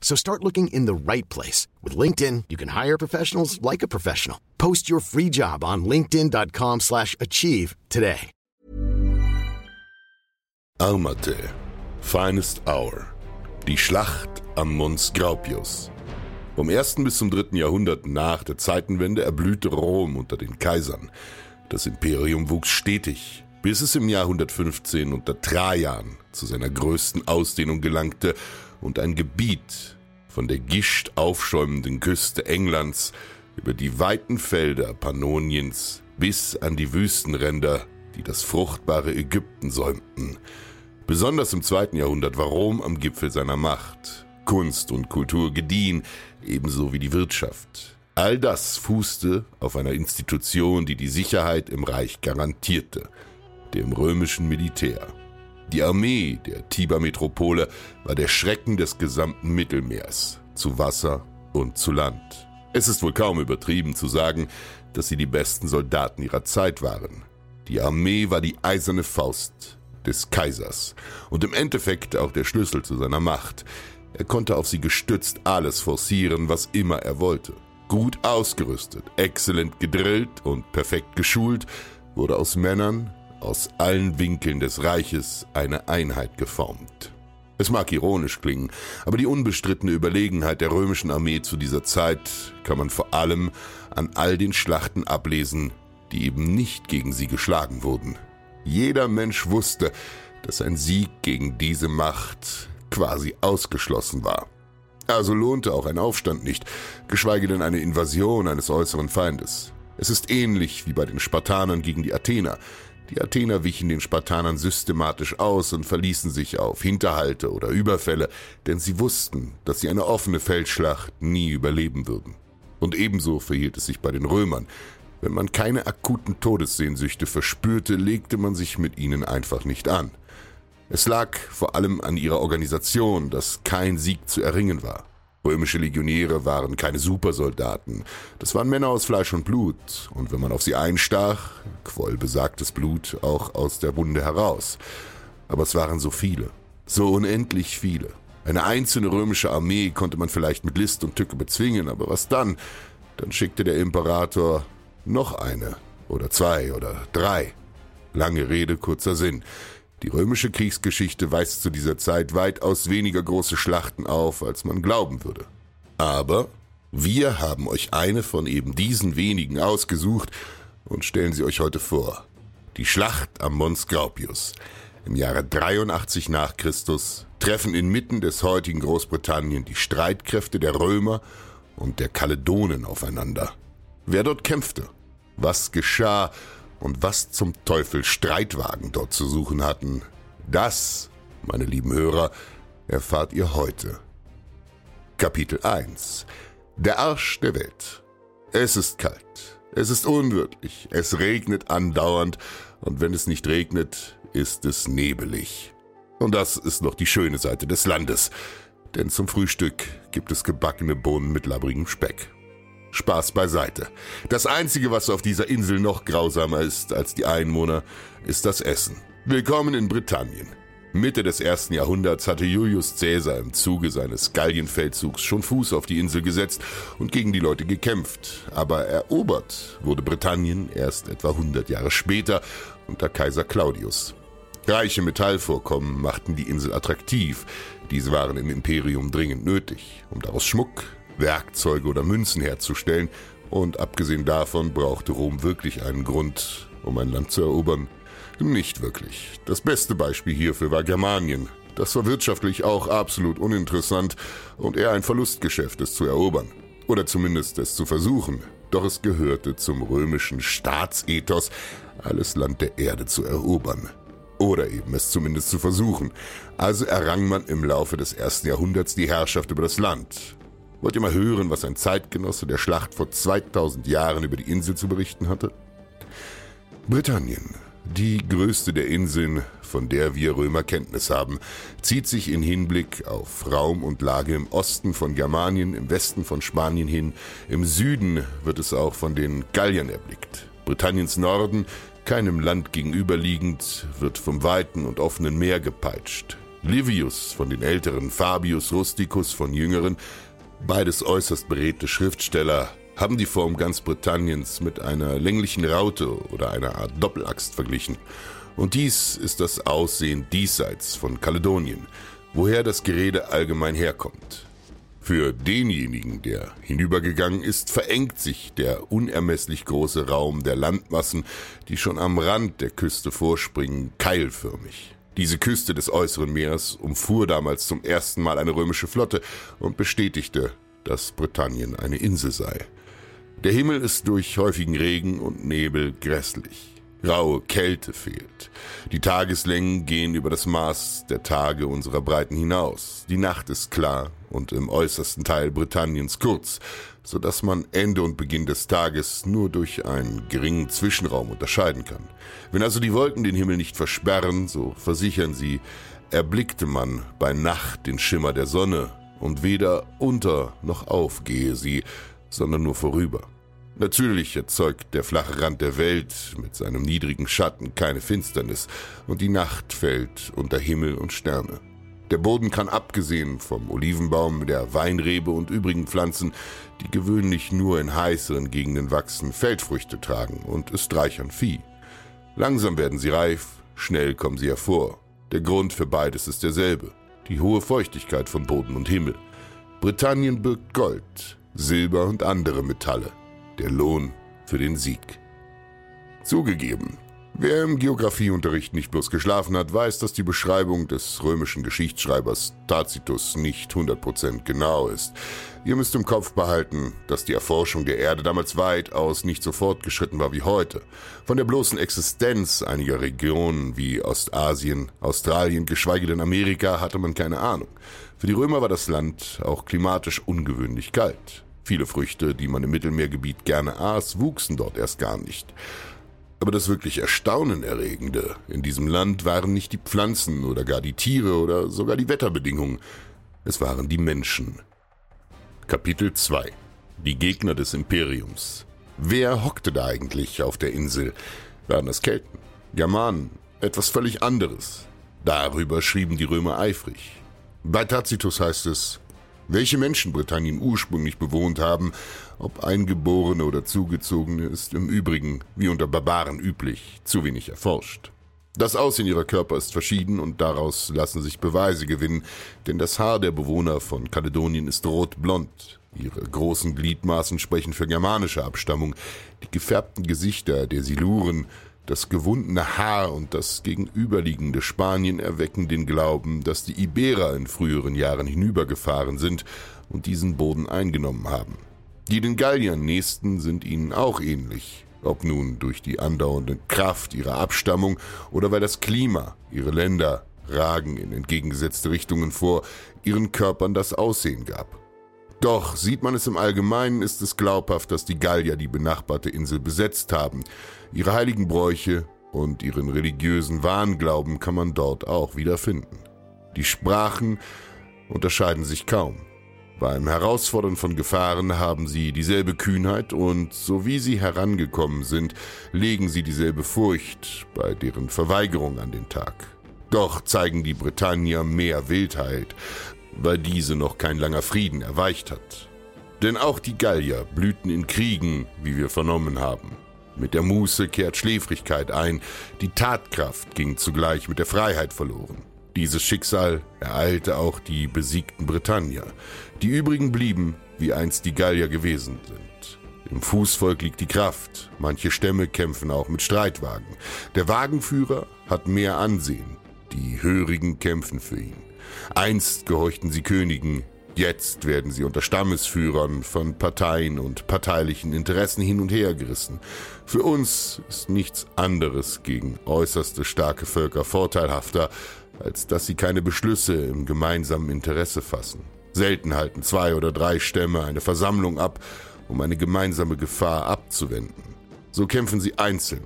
So start looking in the right place. With LinkedIn, you can hire professionals like a professional. Post your free job on linkedin.com slash achieve today. Armate, Finest Hour, die Schlacht am Mons Graupius. Vom 1. bis zum 3. Jahrhundert nach der Zeitenwende erblühte Rom unter den Kaisern. Das Imperium wuchs stetig, bis es im Jahr 115 unter Trajan zu seiner größten Ausdehnung gelangte und ein Gebiet von der gischt aufschäumenden Küste Englands über die weiten Felder Pannoniens bis an die Wüstenränder, die das fruchtbare Ägypten säumten. Besonders im zweiten Jahrhundert war Rom am Gipfel seiner Macht. Kunst und Kultur gediehen, ebenso wie die Wirtschaft. All das fußte auf einer Institution, die die Sicherheit im Reich garantierte, dem römischen Militär. Die Armee der Tiber-Metropole war der Schrecken des gesamten Mittelmeers, zu Wasser und zu Land. Es ist wohl kaum übertrieben zu sagen, dass sie die besten Soldaten ihrer Zeit waren. Die Armee war die eiserne Faust des Kaisers und im Endeffekt auch der Schlüssel zu seiner Macht. Er konnte auf sie gestützt alles forcieren, was immer er wollte. Gut ausgerüstet, exzellent gedrillt und perfekt geschult, wurde aus Männern aus allen Winkeln des Reiches eine Einheit geformt. Es mag ironisch klingen, aber die unbestrittene Überlegenheit der römischen Armee zu dieser Zeit kann man vor allem an all den Schlachten ablesen, die eben nicht gegen sie geschlagen wurden. Jeder Mensch wusste, dass ein Sieg gegen diese Macht quasi ausgeschlossen war. Also lohnte auch ein Aufstand nicht, geschweige denn eine Invasion eines äußeren Feindes. Es ist ähnlich wie bei den Spartanern gegen die Athener. Die Athener wichen den Spartanern systematisch aus und verließen sich auf Hinterhalte oder Überfälle, denn sie wussten, dass sie eine offene Feldschlacht nie überleben würden. Und ebenso verhielt es sich bei den Römern. Wenn man keine akuten Todessehnsüchte verspürte, legte man sich mit ihnen einfach nicht an. Es lag vor allem an ihrer Organisation, dass kein Sieg zu erringen war. Römische Legionäre waren keine Supersoldaten. Das waren Männer aus Fleisch und Blut. Und wenn man auf sie einstach, quoll besagtes Blut auch aus der Wunde heraus. Aber es waren so viele. So unendlich viele. Eine einzelne römische Armee konnte man vielleicht mit List und Tücke bezwingen, aber was dann? Dann schickte der Imperator noch eine oder zwei oder drei. Lange Rede, kurzer Sinn. Die römische Kriegsgeschichte weist zu dieser Zeit weitaus weniger große Schlachten auf, als man glauben würde. Aber wir haben euch eine von eben diesen wenigen ausgesucht und stellen sie euch heute vor. Die Schlacht am Mons Graupius. Im Jahre 83 nach Christus treffen inmitten des heutigen Großbritannien die Streitkräfte der Römer und der Kaledonen aufeinander. Wer dort kämpfte, was geschah und was zum Teufel Streitwagen dort zu suchen hatten, das, meine lieben Hörer, erfahrt ihr heute. Kapitel 1 Der Arsch der Welt. Es ist kalt, es ist unwirtlich, es regnet andauernd, und wenn es nicht regnet, ist es nebelig. Und das ist noch die schöne Seite des Landes, denn zum Frühstück gibt es gebackene Bohnen mit labbrigem Speck. Spaß beiseite. Das Einzige, was auf dieser Insel noch grausamer ist als die Einwohner, ist das Essen. Willkommen in Britannien. Mitte des ersten Jahrhunderts hatte Julius Caesar im Zuge seines Gallienfeldzugs schon Fuß auf die Insel gesetzt und gegen die Leute gekämpft. Aber erobert wurde Britannien erst etwa 100 Jahre später unter Kaiser Claudius. Reiche Metallvorkommen machten die Insel attraktiv. Diese waren im Imperium dringend nötig, um daraus Schmuck, Werkzeuge oder Münzen herzustellen, und abgesehen davon brauchte Rom wirklich einen Grund, um ein Land zu erobern. Nicht wirklich. Das beste Beispiel hierfür war Germanien. Das war wirtschaftlich auch absolut uninteressant und eher ein Verlustgeschäft, es zu erobern. Oder zumindest es zu versuchen. Doch es gehörte zum römischen Staatsethos, alles Land der Erde zu erobern. Oder eben es zumindest zu versuchen. Also errang man im Laufe des ersten Jahrhunderts die Herrschaft über das Land. Wollt ihr mal hören, was ein Zeitgenosse der Schlacht vor 2000 Jahren über die Insel zu berichten hatte? Britannien, die größte der Inseln, von der wir Römer Kenntnis haben, zieht sich in Hinblick auf Raum und Lage im Osten von Germanien, im Westen von Spanien hin, im Süden wird es auch von den Galliern erblickt. Britanniens Norden keinem Land gegenüberliegend, wird vom weiten und offenen Meer gepeitscht. Livius von den Älteren, Fabius Rusticus von Jüngeren, beides äußerst beredte Schriftsteller, haben die Form ganz Britanniens mit einer länglichen Raute oder einer Art Doppelaxt verglichen. Und dies ist das Aussehen diesseits von Kaledonien, woher das Gerede allgemein herkommt. Für denjenigen, der hinübergegangen ist, verengt sich der unermesslich große Raum der Landmassen, die schon am Rand der Küste vorspringen, keilförmig. Diese Küste des äußeren Meeres umfuhr damals zum ersten Mal eine römische Flotte und bestätigte, dass Britannien eine Insel sei. Der Himmel ist durch häufigen Regen und Nebel grässlich. Raue Kälte fehlt. Die Tageslängen gehen über das Maß der Tage unserer Breiten hinaus. Die Nacht ist klar und im äußersten Teil Britanniens kurz, so dass man Ende und Beginn des Tages nur durch einen geringen Zwischenraum unterscheiden kann. Wenn also die Wolken den Himmel nicht versperren, so versichern sie, erblickte man bei Nacht den Schimmer der Sonne und weder unter noch auf gehe sie, sondern nur vorüber. Natürlich erzeugt der flache Rand der Welt mit seinem niedrigen Schatten keine Finsternis, und die Nacht fällt unter Himmel und Sterne. Der Boden kann abgesehen vom Olivenbaum, der Weinrebe und übrigen Pflanzen, die gewöhnlich nur in heißeren Gegenden wachsen, Feldfrüchte tragen und ist reich an Vieh. Langsam werden sie reif, schnell kommen sie hervor. Der Grund für beides ist derselbe, die hohe Feuchtigkeit von Boden und Himmel. Britannien birgt Gold, Silber und andere Metalle der Lohn für den Sieg. Zugegeben, wer im Geografieunterricht nicht bloß geschlafen hat, weiß, dass die Beschreibung des römischen Geschichtsschreibers Tacitus nicht 100% genau ist. Ihr müsst im Kopf behalten, dass die Erforschung der Erde damals weitaus nicht so fortgeschritten war wie heute. Von der bloßen Existenz einiger Regionen wie Ostasien, Australien, geschweige denn Amerika hatte man keine Ahnung. Für die Römer war das Land auch klimatisch ungewöhnlich kalt. Viele Früchte, die man im Mittelmeergebiet gerne aß, wuchsen dort erst gar nicht. Aber das wirklich Erstaunenerregende in diesem Land waren nicht die Pflanzen oder gar die Tiere oder sogar die Wetterbedingungen, es waren die Menschen. Kapitel 2 Die Gegner des Imperiums Wer hockte da eigentlich auf der Insel? Waren es Kelten? Germanen? Etwas völlig anderes. Darüber schrieben die Römer eifrig. Bei Tacitus heißt es, welche Menschen Britannien ursprünglich bewohnt haben, ob Eingeborene oder Zugezogene, ist im Übrigen, wie unter Barbaren üblich, zu wenig erforscht. Das Aussehen ihrer Körper ist verschieden und daraus lassen sich Beweise gewinnen, denn das Haar der Bewohner von Kaledonien ist rotblond. Ihre großen Gliedmaßen sprechen für germanische Abstammung. Die gefärbten Gesichter der Siluren das gewundene Haar und das gegenüberliegende Spanien erwecken den Glauben, dass die Iberer in früheren Jahren hinübergefahren sind und diesen Boden eingenommen haben. Die den Galliern nächsten sind ihnen auch ähnlich, ob nun durch die andauernde Kraft ihrer Abstammung oder weil das Klima, ihre Länder ragen in entgegengesetzte Richtungen vor, ihren Körpern das Aussehen gab. Doch sieht man es im Allgemeinen, ist es glaubhaft, dass die Gallier die benachbarte Insel besetzt haben. Ihre heiligen Bräuche und ihren religiösen Wahnglauben kann man dort auch wiederfinden. Die Sprachen unterscheiden sich kaum. Beim Herausfordern von Gefahren haben sie dieselbe Kühnheit und so wie sie herangekommen sind, legen sie dieselbe Furcht bei deren Verweigerung an den Tag. Doch zeigen die Britannier mehr Wildheit, weil diese noch kein langer Frieden erweicht hat. Denn auch die Gallier blühten in Kriegen, wie wir vernommen haben. Mit der Muße kehrt Schläfrigkeit ein, die Tatkraft ging zugleich mit der Freiheit verloren. Dieses Schicksal ereilte auch die besiegten Britannier. Die übrigen blieben, wie einst die Gallier gewesen sind. Im Fußvolk liegt die Kraft. Manche Stämme kämpfen auch mit Streitwagen. Der Wagenführer hat mehr Ansehen. Die Hörigen kämpfen für ihn. Einst gehorchten sie Königen, jetzt werden sie unter Stammesführern von Parteien und parteilichen Interessen hin und her gerissen. Für uns ist nichts anderes gegen äußerste starke Völker vorteilhafter, als dass sie keine Beschlüsse im gemeinsamen Interesse fassen. Selten halten zwei oder drei Stämme eine Versammlung ab, um eine gemeinsame Gefahr abzuwenden. So kämpfen sie einzeln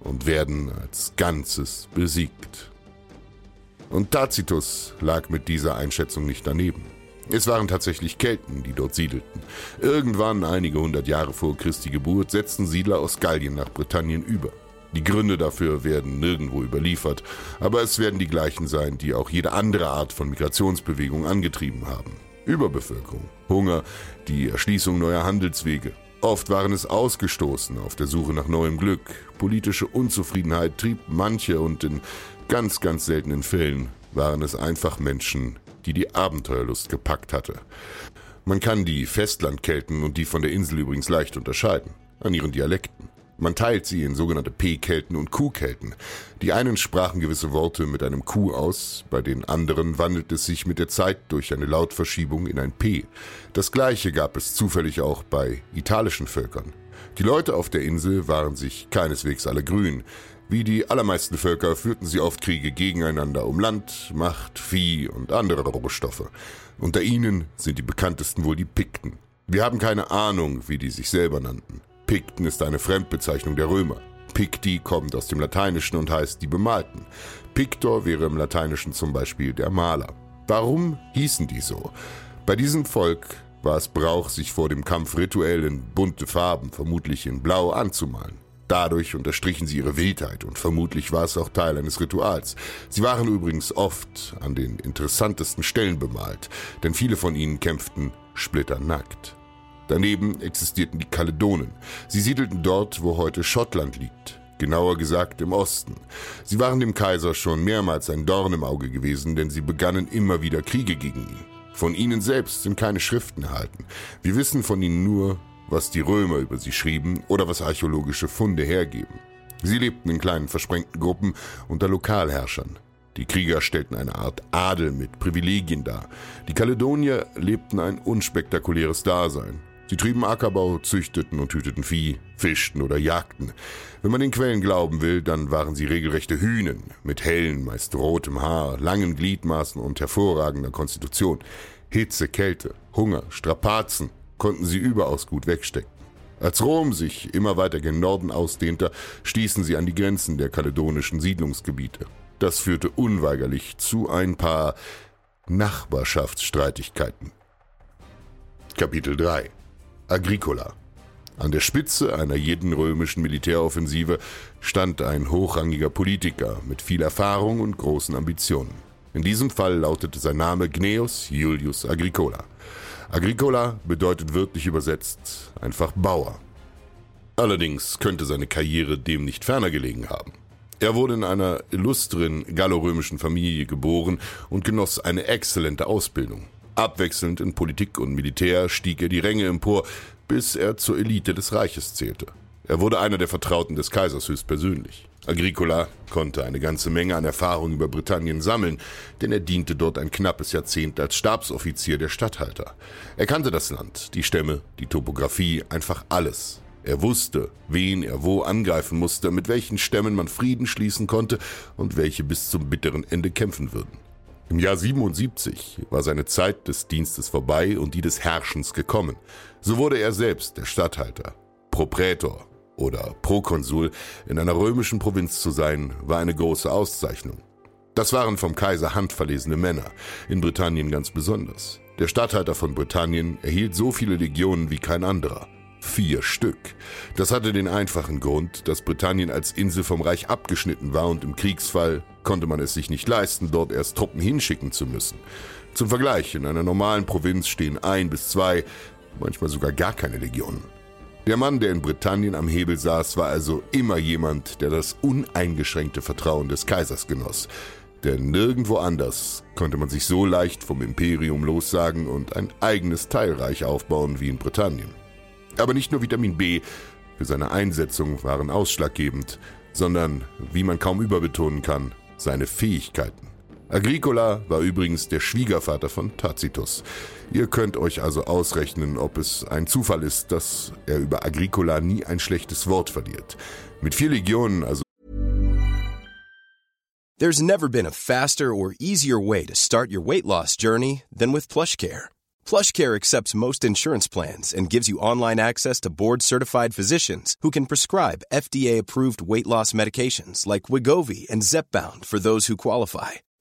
und werden als Ganzes besiegt. Und Tacitus lag mit dieser Einschätzung nicht daneben. Es waren tatsächlich Kelten, die dort siedelten. Irgendwann, einige hundert Jahre vor Christi Geburt, setzten Siedler aus Gallien nach Britannien über. Die Gründe dafür werden nirgendwo überliefert, aber es werden die gleichen sein, die auch jede andere Art von Migrationsbewegung angetrieben haben. Überbevölkerung, Hunger, die Erschließung neuer Handelswege. Oft waren es Ausgestoßene auf der Suche nach neuem Glück. Politische Unzufriedenheit trieb manche und in ganz, ganz seltenen Fällen waren es einfach Menschen, die die Abenteuerlust gepackt hatte. Man kann die Festlandkelten und die von der Insel übrigens leicht unterscheiden, an ihren Dialekten. Man teilt sie in sogenannte P-Kelten und Q-Kelten. Die einen sprachen gewisse Worte mit einem Q aus, bei den anderen wandelt es sich mit der Zeit durch eine Lautverschiebung in ein P. Das gleiche gab es zufällig auch bei italischen Völkern. Die Leute auf der Insel waren sich keineswegs alle grün. Wie die allermeisten Völker führten sie oft Kriege gegeneinander um Land, Macht, Vieh und andere Rohstoffe. Unter ihnen sind die bekanntesten wohl die Pikten. Wir haben keine Ahnung, wie die sich selber nannten. Pikten ist eine Fremdbezeichnung der Römer. Picti kommt aus dem Lateinischen und heißt die Bemalten. Pictor wäre im Lateinischen zum Beispiel der Maler. Warum hießen die so? Bei diesem Volk war es Brauch, sich vor dem Kampf rituell in bunte Farben, vermutlich in Blau, anzumalen. Dadurch unterstrichen sie ihre Wildheit und vermutlich war es auch Teil eines Rituals. Sie waren übrigens oft an den interessantesten Stellen bemalt, denn viele von ihnen kämpften splitternackt. Daneben existierten die Kaledonen. Sie siedelten dort, wo heute Schottland liegt. Genauer gesagt im Osten. Sie waren dem Kaiser schon mehrmals ein Dorn im Auge gewesen, denn sie begannen immer wieder Kriege gegen ihn. Von ihnen selbst sind keine Schriften erhalten. Wir wissen von ihnen nur, was die Römer über sie schrieben oder was archäologische Funde hergeben. Sie lebten in kleinen versprengten Gruppen unter Lokalherrschern. Die Krieger stellten eine Art Adel mit Privilegien dar. Die Kaledonier lebten ein unspektakuläres Dasein. Sie trieben Ackerbau, züchteten und hüteten Vieh, fischten oder jagten. Wenn man den Quellen glauben will, dann waren sie regelrechte Hühnen mit hellen, meist rotem Haar, langen Gliedmaßen und hervorragender Konstitution. Hitze, Kälte, Hunger, Strapazen konnten sie überaus gut wegstecken. Als Rom sich immer weiter gen Norden ausdehnte, stießen sie an die Grenzen der kaledonischen Siedlungsgebiete. Das führte unweigerlich zu ein paar Nachbarschaftsstreitigkeiten. Kapitel 3 Agricola. An der Spitze einer jeden römischen Militäroffensive stand ein hochrangiger Politiker mit viel Erfahrung und großen Ambitionen. In diesem Fall lautete sein Name Gnaeus Julius Agricola. Agricola bedeutet wörtlich übersetzt einfach Bauer. Allerdings könnte seine Karriere dem nicht ferner gelegen haben. Er wurde in einer illustren gallorömischen Familie geboren und genoss eine exzellente Ausbildung. Abwechselnd in Politik und Militär stieg er die Ränge empor, bis er zur Elite des Reiches zählte. Er wurde einer der Vertrauten des Kaisers höchstpersönlich. Agricola konnte eine ganze Menge an Erfahrung über Britannien sammeln, denn er diente dort ein knappes Jahrzehnt als Stabsoffizier der Statthalter. Er kannte das Land, die Stämme, die Topographie, einfach alles. Er wusste, wen er wo angreifen musste, mit welchen Stämmen man Frieden schließen konnte und welche bis zum bitteren Ende kämpfen würden. Im Jahr 77 war seine Zeit des Dienstes vorbei und die des Herrschens gekommen. So wurde er selbst der Statthalter. Proprätor oder Prokonsul in einer römischen Provinz zu sein, war eine große Auszeichnung. Das waren vom Kaiser handverlesene Männer, in Britannien ganz besonders. Der Statthalter von Britannien erhielt so viele Legionen wie kein anderer. Vier Stück. Das hatte den einfachen Grund, dass Britannien als Insel vom Reich abgeschnitten war und im Kriegsfall konnte man es sich nicht leisten, dort erst Truppen hinschicken zu müssen. Zum Vergleich, in einer normalen Provinz stehen ein bis zwei, manchmal sogar gar keine Legionen. Der Mann, der in Britannien am Hebel saß, war also immer jemand, der das uneingeschränkte Vertrauen des Kaisers genoss. Denn nirgendwo anders konnte man sich so leicht vom Imperium lossagen und ein eigenes Teilreich aufbauen wie in Britannien. Aber nicht nur Vitamin B für seine Einsetzung waren ausschlaggebend, sondern, wie man kaum überbetonen kann, seine Fähigkeiten. Agricola war übrigens der Schwiegervater von Tacitus. Ihr könnt euch also ausrechnen, ob es ein Zufall ist, dass er über Agricola nie ein schlechtes Wort verliert. Mit vier Legionen, also There's never been a faster or easier way to start your weight loss journey than with PlushCare. PlushCare accepts most insurance plans and gives you online access to board-certified physicians who can prescribe FDA-approved weight loss medications like Wigovi and Zepbound for those who qualify.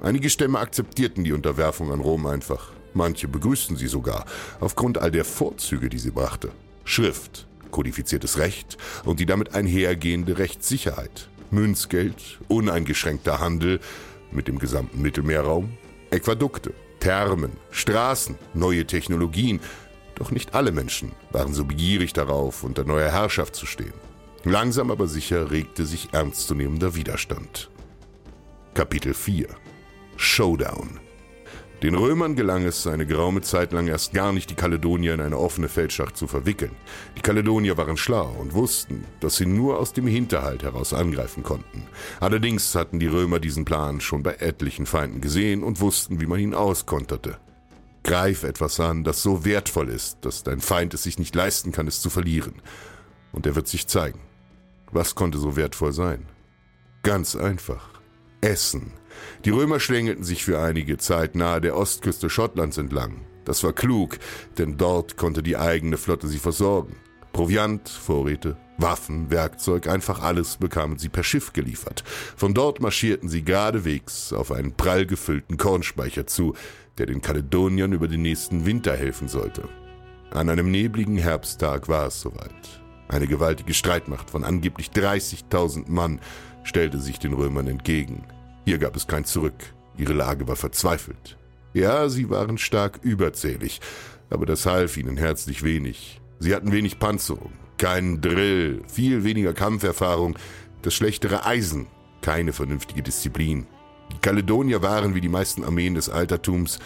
Einige Stämme akzeptierten die Unterwerfung an Rom einfach. Manche begrüßten sie sogar, aufgrund all der Vorzüge, die sie brachte. Schrift, kodifiziertes Recht und die damit einhergehende Rechtssicherheit. Münzgeld, uneingeschränkter Handel mit dem gesamten Mittelmeerraum, Äquadukte, Thermen, Straßen, neue Technologien. Doch nicht alle Menschen waren so begierig darauf, unter neuer Herrschaft zu stehen. Langsam aber sicher regte sich ernstzunehmender Widerstand. Kapitel 4 Showdown den Römern gelang es eine geraume Zeit lang erst gar nicht, die Kaledonier in eine offene Feldschlacht zu verwickeln. Die Kaledonier waren schlau und wussten, dass sie nur aus dem Hinterhalt heraus angreifen konnten. Allerdings hatten die Römer diesen Plan schon bei etlichen Feinden gesehen und wussten, wie man ihn auskonterte. Greif etwas an, das so wertvoll ist, dass dein Feind es sich nicht leisten kann, es zu verlieren. Und er wird sich zeigen. Was konnte so wertvoll sein? Ganz einfach. Essen. Die Römer schlängelten sich für einige Zeit nahe der Ostküste Schottlands entlang. Das war klug, denn dort konnte die eigene Flotte sie versorgen. Proviant, Vorräte, Waffen, Werkzeug, einfach alles bekamen sie per Schiff geliefert. Von dort marschierten sie geradewegs auf einen prall gefüllten Kornspeicher zu, der den Kaledoniern über den nächsten Winter helfen sollte. An einem nebligen Herbsttag war es soweit. Eine gewaltige Streitmacht von angeblich 30.000 Mann stellte sich den Römern entgegen. Hier gab es kein Zurück. Ihre Lage war verzweifelt. Ja, sie waren stark überzählig, aber das half ihnen herzlich wenig. Sie hatten wenig Panzerung, keinen Drill, viel weniger Kampferfahrung, das schlechtere Eisen, keine vernünftige Disziplin. Die Kaledonier waren wie die meisten Armeen des Altertums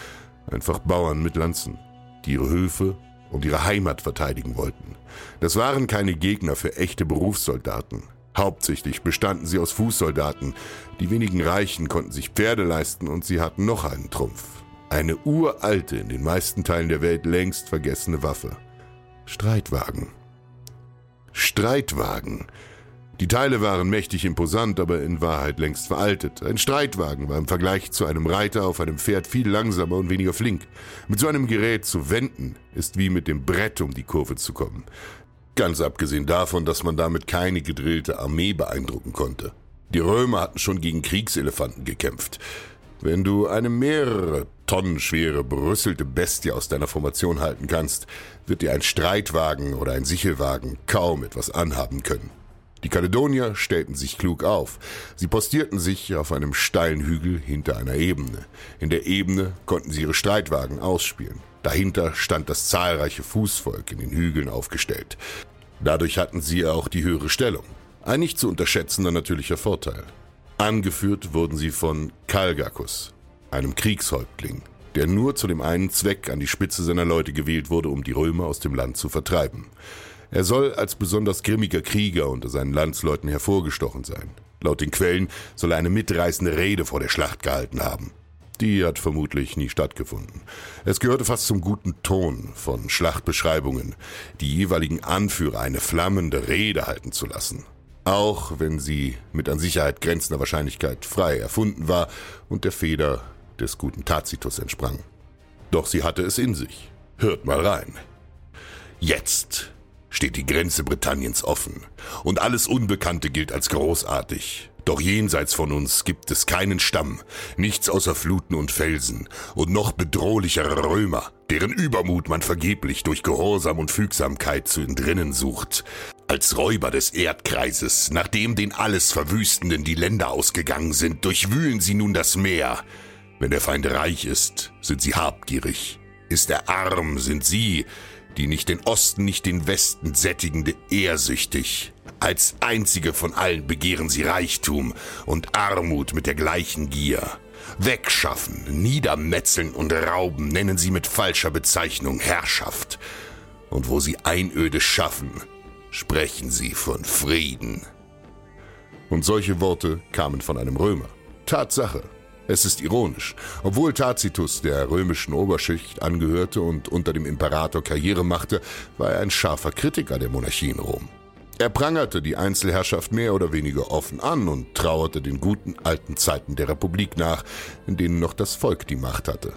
einfach Bauern mit Lanzen, die ihre Höfe und ihre Heimat verteidigen wollten. Das waren keine Gegner für echte Berufssoldaten. Hauptsächlich bestanden sie aus Fußsoldaten. Die wenigen Reichen konnten sich Pferde leisten und sie hatten noch einen Trumpf. Eine uralte, in den meisten Teilen der Welt längst vergessene Waffe. Streitwagen. Streitwagen. Die Teile waren mächtig imposant, aber in Wahrheit längst veraltet. Ein Streitwagen war im Vergleich zu einem Reiter auf einem Pferd viel langsamer und weniger flink. Mit so einem Gerät zu wenden, ist wie mit dem Brett um die Kurve zu kommen. Ganz abgesehen davon, dass man damit keine gedrillte Armee beeindrucken konnte. Die Römer hatten schon gegen Kriegselefanten gekämpft. Wenn du eine mehrere Tonnen schwere, brüsselte Bestie aus deiner Formation halten kannst, wird dir ein Streitwagen oder ein Sichelwagen kaum etwas anhaben können. Die Kaledonier stellten sich klug auf. Sie postierten sich auf einem steilen Hügel hinter einer Ebene. In der Ebene konnten sie ihre Streitwagen ausspielen. Dahinter stand das zahlreiche Fußvolk in den Hügeln aufgestellt. Dadurch hatten sie auch die höhere Stellung. Ein nicht zu unterschätzender natürlicher Vorteil. Angeführt wurden sie von Kalgakus, einem Kriegshäuptling, der nur zu dem einen Zweck an die Spitze seiner Leute gewählt wurde, um die Römer aus dem Land zu vertreiben. Er soll als besonders grimmiger Krieger unter seinen Landsleuten hervorgestochen sein. Laut den Quellen soll er eine mitreißende Rede vor der Schlacht gehalten haben. Die hat vermutlich nie stattgefunden. Es gehörte fast zum guten Ton von Schlachtbeschreibungen, die jeweiligen Anführer eine flammende Rede halten zu lassen. Auch wenn sie mit an Sicherheit grenzender Wahrscheinlichkeit frei erfunden war und der Feder des guten Tacitus entsprang. Doch sie hatte es in sich. Hört mal rein. Jetzt steht die Grenze Britanniens offen und alles Unbekannte gilt als großartig. Doch jenseits von uns gibt es keinen Stamm, nichts außer Fluten und Felsen und noch bedrohlichere Römer, deren Übermut man vergeblich durch Gehorsam und Fügsamkeit zu entrinnen sucht. Als Räuber des Erdkreises, nachdem den alles Verwüstenden die Länder ausgegangen sind, durchwühlen sie nun das Meer. Wenn der Feind reich ist, sind sie habgierig. Ist er arm, sind sie, die nicht den Osten, nicht den Westen sättigende, ehrsüchtig. Als einzige von allen begehren sie Reichtum und Armut mit der gleichen Gier. Wegschaffen, niedermetzeln und rauben nennen sie mit falscher Bezeichnung Herrschaft. Und wo sie Einöde schaffen, sprechen sie von Frieden. Und solche Worte kamen von einem Römer. Tatsache. Es ist ironisch. Obwohl Tacitus der römischen Oberschicht angehörte und unter dem Imperator Karriere machte, war er ein scharfer Kritiker der Monarchie in Rom. Er prangerte die Einzelherrschaft mehr oder weniger offen an und trauerte den guten alten Zeiten der Republik nach, in denen noch das Volk die Macht hatte.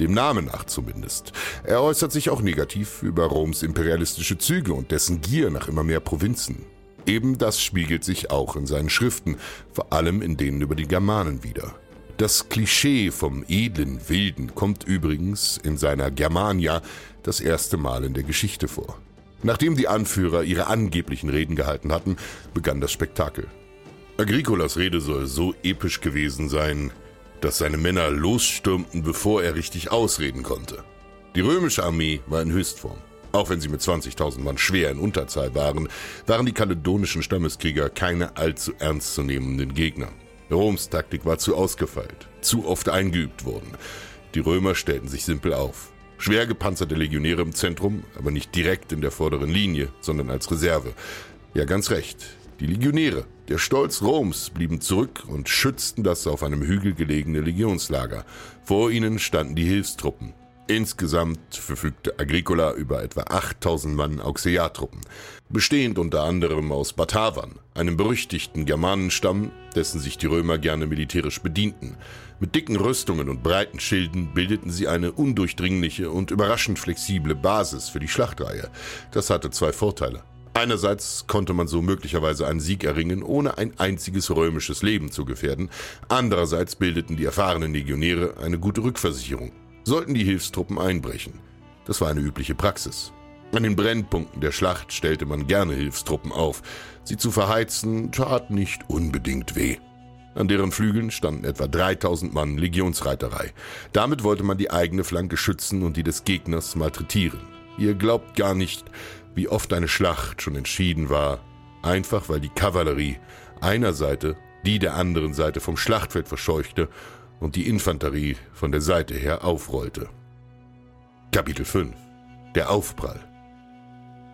Dem Namen nach zumindest. Er äußert sich auch negativ über Roms imperialistische Züge und dessen Gier nach immer mehr Provinzen. Eben das spiegelt sich auch in seinen Schriften, vor allem in denen über die Germanen wider. Das Klischee vom edlen Wilden kommt übrigens in seiner Germania das erste Mal in der Geschichte vor. Nachdem die Anführer ihre angeblichen Reden gehalten hatten, begann das Spektakel. Agricolas Rede soll so episch gewesen sein, dass seine Männer losstürmten, bevor er richtig ausreden konnte. Die römische Armee war in Höchstform. Auch wenn sie mit 20.000 Mann schwer in Unterzahl waren, waren die kaledonischen Stammeskrieger keine allzu ernstzunehmenden Gegner. Roms Taktik war zu ausgefeilt, zu oft eingeübt worden. Die Römer stellten sich simpel auf. Schwer gepanzerte Legionäre im Zentrum, aber nicht direkt in der vorderen Linie, sondern als Reserve. Ja, ganz recht. Die Legionäre, der Stolz Roms, blieben zurück und schützten das auf einem Hügel gelegene Legionslager. Vor ihnen standen die Hilfstruppen, Insgesamt verfügte Agricola über etwa 8000 Mann Auxiliartruppen, bestehend unter anderem aus Batavern, einem berüchtigten Germanenstamm, dessen sich die Römer gerne militärisch bedienten. Mit dicken Rüstungen und breiten Schilden bildeten sie eine undurchdringliche und überraschend flexible Basis für die Schlachtreihe. Das hatte zwei Vorteile. Einerseits konnte man so möglicherweise einen Sieg erringen, ohne ein einziges römisches Leben zu gefährden. Andererseits bildeten die erfahrenen Legionäre eine gute Rückversicherung sollten die Hilfstruppen einbrechen. Das war eine übliche Praxis. An den Brennpunkten der Schlacht stellte man gerne Hilfstruppen auf. Sie zu verheizen tat nicht unbedingt weh. An deren Flügeln standen etwa 3000 Mann Legionsreiterei. Damit wollte man die eigene Flanke schützen und die des Gegners malträtieren. Ihr glaubt gar nicht, wie oft eine Schlacht schon entschieden war, einfach weil die Kavallerie einer Seite die der anderen Seite vom Schlachtfeld verscheuchte und die Infanterie von der Seite her aufrollte. Kapitel 5 Der Aufprall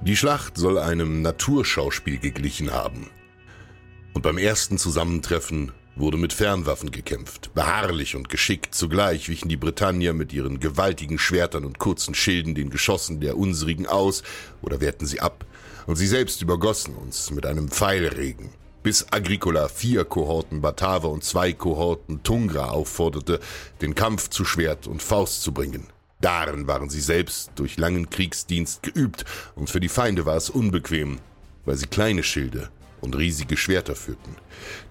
Die Schlacht soll einem Naturschauspiel geglichen haben. Und beim ersten Zusammentreffen wurde mit Fernwaffen gekämpft. Beharrlich und geschickt zugleich wichen die Britannier mit ihren gewaltigen Schwertern und kurzen Schilden den Geschossen der unsrigen aus oder wehrten sie ab, und sie selbst übergossen uns mit einem Pfeilregen bis Agricola vier Kohorten Bataver und zwei Kohorten Tungra aufforderte, den Kampf zu Schwert und Faust zu bringen. Darin waren sie selbst durch langen Kriegsdienst geübt, und für die Feinde war es unbequem, weil sie kleine Schilde und riesige Schwerter führten.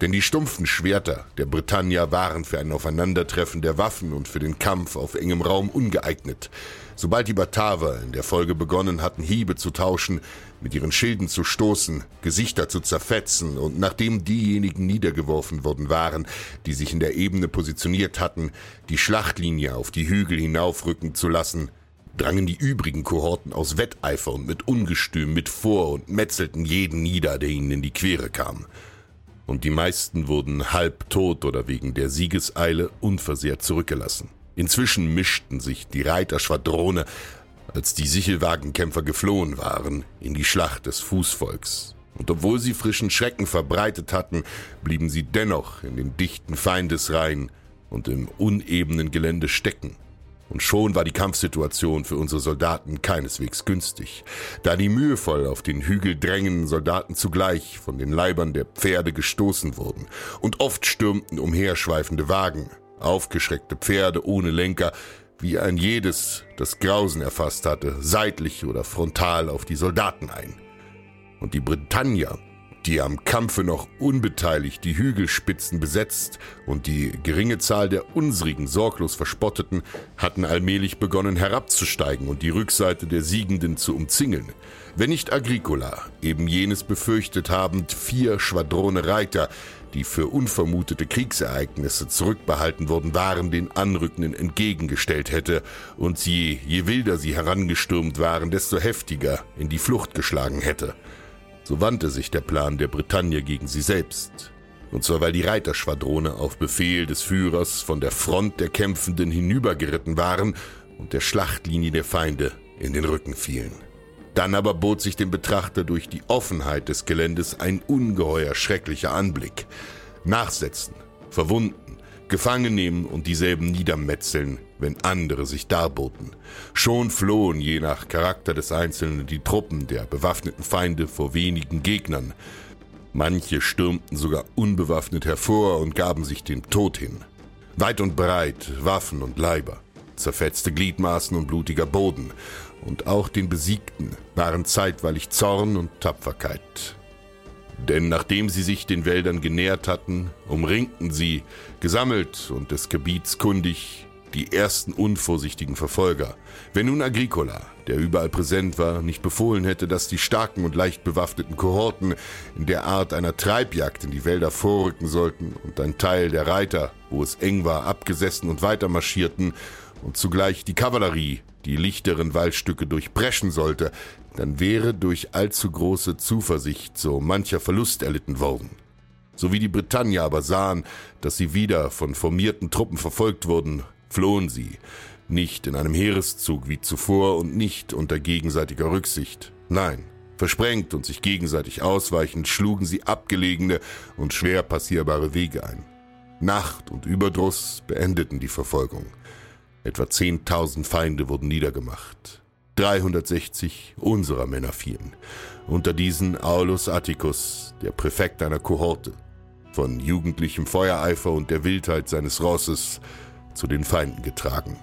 Denn die stumpfen Schwerter der Britannier waren für ein Aufeinandertreffen der Waffen und für den Kampf auf engem Raum ungeeignet. Sobald die Bataver in der Folge begonnen hatten, Hiebe zu tauschen, mit ihren Schilden zu stoßen, Gesichter zu zerfetzen und nachdem diejenigen niedergeworfen worden waren, die sich in der Ebene positioniert hatten, die Schlachtlinie auf die Hügel hinaufrücken zu lassen, drangen die übrigen Kohorten aus Wetteifer und mit Ungestüm mit vor und metzelten jeden nieder, der ihnen in die Quere kam. Und die meisten wurden halb tot oder wegen der Siegeseile unversehrt zurückgelassen. Inzwischen mischten sich die Reiterschwadrone, als die Sichelwagenkämpfer geflohen waren, in die Schlacht des Fußvolks. Und obwohl sie frischen Schrecken verbreitet hatten, blieben sie dennoch in den dichten Feindesreihen und im unebenen Gelände stecken. Und schon war die Kampfsituation für unsere Soldaten keineswegs günstig, da die mühevoll auf den Hügel drängenden Soldaten zugleich von den Leibern der Pferde gestoßen wurden, und oft stürmten umherschweifende Wagen, aufgeschreckte Pferde ohne Lenker, wie ein jedes, das Grausen erfasst hatte, seitlich oder frontal auf die Soldaten ein. Und die Britannier, die am Kampfe noch unbeteiligt die Hügelspitzen besetzt und die geringe Zahl der unsrigen sorglos verspotteten, hatten allmählich begonnen herabzusteigen und die Rückseite der Siegenden zu umzingeln. Wenn nicht Agricola, eben jenes befürchtet habend, vier Schwadrone Reiter, die für unvermutete Kriegsereignisse zurückbehalten worden waren, den Anrückenden entgegengestellt hätte und sie, je wilder sie herangestürmt waren, desto heftiger in die Flucht geschlagen hätte. So wandte sich der Plan der Bretagne gegen sie selbst. Und zwar weil die Reiterschwadrone auf Befehl des Führers von der Front der Kämpfenden hinübergeritten waren und der Schlachtlinie der Feinde in den Rücken fielen. Dann aber bot sich dem Betrachter durch die Offenheit des Geländes ein ungeheuer schrecklicher Anblick. Nachsetzen, verwunden, gefangen nehmen und dieselben niedermetzeln, wenn andere sich darboten. Schon flohen je nach Charakter des Einzelnen die Truppen der bewaffneten Feinde vor wenigen Gegnern. Manche stürmten sogar unbewaffnet hervor und gaben sich dem Tod hin. Weit und breit Waffen und Leiber, zerfetzte Gliedmaßen und blutiger Boden, und auch den Besiegten waren zeitweilig Zorn und Tapferkeit denn nachdem sie sich den Wäldern genähert hatten, umringten sie, gesammelt und des Gebiets kundig, die ersten unvorsichtigen Verfolger. Wenn nun Agricola, der überall präsent war, nicht befohlen hätte, dass die starken und leicht bewaffneten Kohorten in der Art einer Treibjagd in die Wälder vorrücken sollten und ein Teil der Reiter, wo es eng war, abgesessen und weitermarschierten und zugleich die Kavallerie die lichteren Waldstücke durchbrechen sollte, dann wäre durch allzu große Zuversicht so mancher Verlust erlitten worden. So wie die Britannier aber sahen, dass sie wieder von formierten Truppen verfolgt wurden, flohen sie, nicht in einem Heereszug wie zuvor und nicht unter gegenseitiger Rücksicht. Nein, versprengt und sich gegenseitig ausweichend schlugen sie abgelegene und schwer passierbare Wege ein. Nacht und Überdruss beendeten die Verfolgung. Etwa 10.000 Feinde wurden niedergemacht. 360 unserer Männer fielen. Unter diesen Aulus Atticus, der Präfekt einer Kohorte, von jugendlichem Feuereifer und der Wildheit seines Rosses zu den Feinden getragen.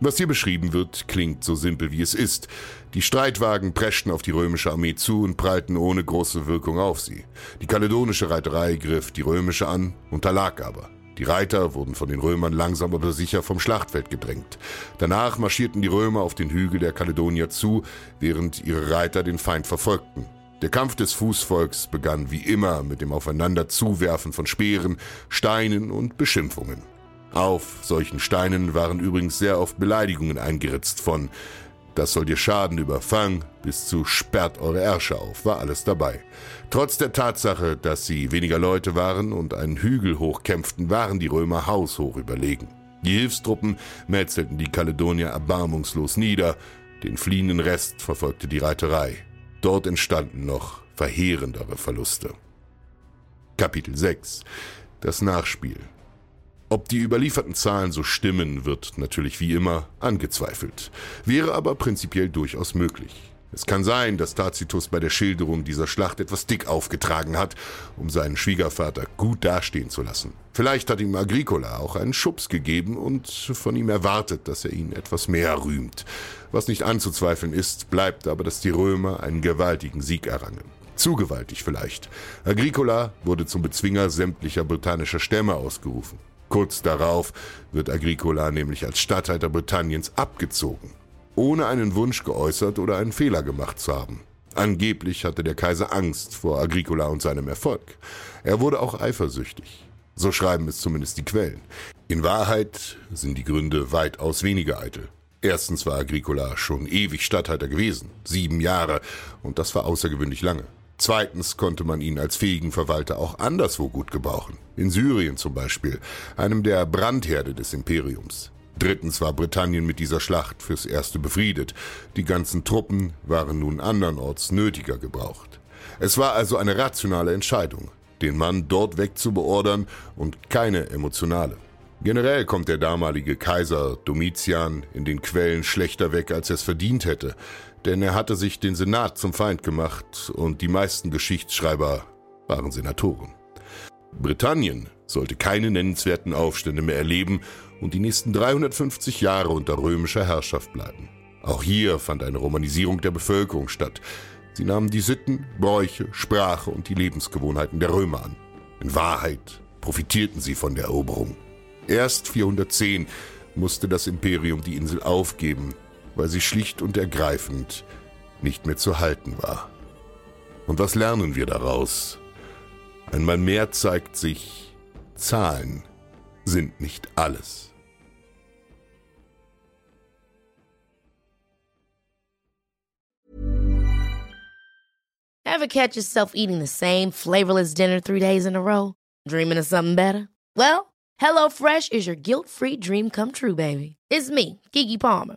Was hier beschrieben wird, klingt so simpel wie es ist. Die Streitwagen preschten auf die römische Armee zu und prallten ohne große Wirkung auf sie. Die kaledonische Reiterei griff die römische an, unterlag aber. Die Reiter wurden von den Römern langsam aber sicher vom Schlachtfeld gedrängt. Danach marschierten die Römer auf den Hügel der Kaledonier zu, während ihre Reiter den Feind verfolgten. Der Kampf des Fußvolks begann wie immer mit dem Aufeinanderzuwerfen von Speeren, Steinen und Beschimpfungen. Auf solchen Steinen waren übrigens sehr oft Beleidigungen eingeritzt von das soll dir schaden, Überfang, bis zu sperrt eure Ärsche auf, war alles dabei. Trotz der Tatsache, dass sie weniger Leute waren und einen Hügel hochkämpften, waren die Römer haushoch überlegen. Die Hilfstruppen metzelten die Kaledonier erbarmungslos nieder, den fliehenden Rest verfolgte die Reiterei. Dort entstanden noch verheerendere Verluste. Kapitel 6 Das Nachspiel ob die überlieferten Zahlen so stimmen, wird natürlich wie immer angezweifelt, wäre aber prinzipiell durchaus möglich. Es kann sein, dass Tacitus bei der Schilderung dieser Schlacht etwas dick aufgetragen hat, um seinen Schwiegervater gut dastehen zu lassen. Vielleicht hat ihm Agricola auch einen Schubs gegeben und von ihm erwartet, dass er ihn etwas mehr rühmt. Was nicht anzuzweifeln ist, bleibt aber, dass die Römer einen gewaltigen Sieg errangen. Zu gewaltig vielleicht. Agricola wurde zum Bezwinger sämtlicher britannischer Stämme ausgerufen. Kurz darauf wird Agricola nämlich als Statthalter Britanniens abgezogen, ohne einen Wunsch geäußert oder einen Fehler gemacht zu haben. Angeblich hatte der Kaiser Angst vor Agricola und seinem Erfolg. Er wurde auch eifersüchtig. So schreiben es zumindest die Quellen. In Wahrheit sind die Gründe weitaus weniger eitel. Erstens war Agricola schon ewig Statthalter gewesen, sieben Jahre, und das war außergewöhnlich lange. Zweitens konnte man ihn als fähigen Verwalter auch anderswo gut gebrauchen. In Syrien zum Beispiel, einem der Brandherde des Imperiums. Drittens war Britannien mit dieser Schlacht fürs Erste befriedet. Die ganzen Truppen waren nun andernorts nötiger gebraucht. Es war also eine rationale Entscheidung, den Mann dort wegzubeordern und keine emotionale. Generell kommt der damalige Kaiser Domitian in den Quellen schlechter weg, als er es verdient hätte denn er hatte sich den Senat zum Feind gemacht und die meisten Geschichtsschreiber waren Senatoren. Britannien sollte keine nennenswerten Aufstände mehr erleben und die nächsten 350 Jahre unter römischer Herrschaft bleiben. Auch hier fand eine Romanisierung der Bevölkerung statt. Sie nahmen die Sitten, Bräuche, Sprache und die Lebensgewohnheiten der Römer an. In Wahrheit profitierten sie von der Eroberung. Erst 410 musste das Imperium die Insel aufgeben, weil sie schlicht und ergreifend nicht mehr zu halten war. Und was lernen wir daraus? Einmal mehr zeigt sich, Zahlen sind nicht alles. Ever catch yourself eating the same flavorless dinner three days in a row? Dreaming of something better? Well, HelloFresh is your guilt-free dream come true, baby. It's me, Kiki Palmer.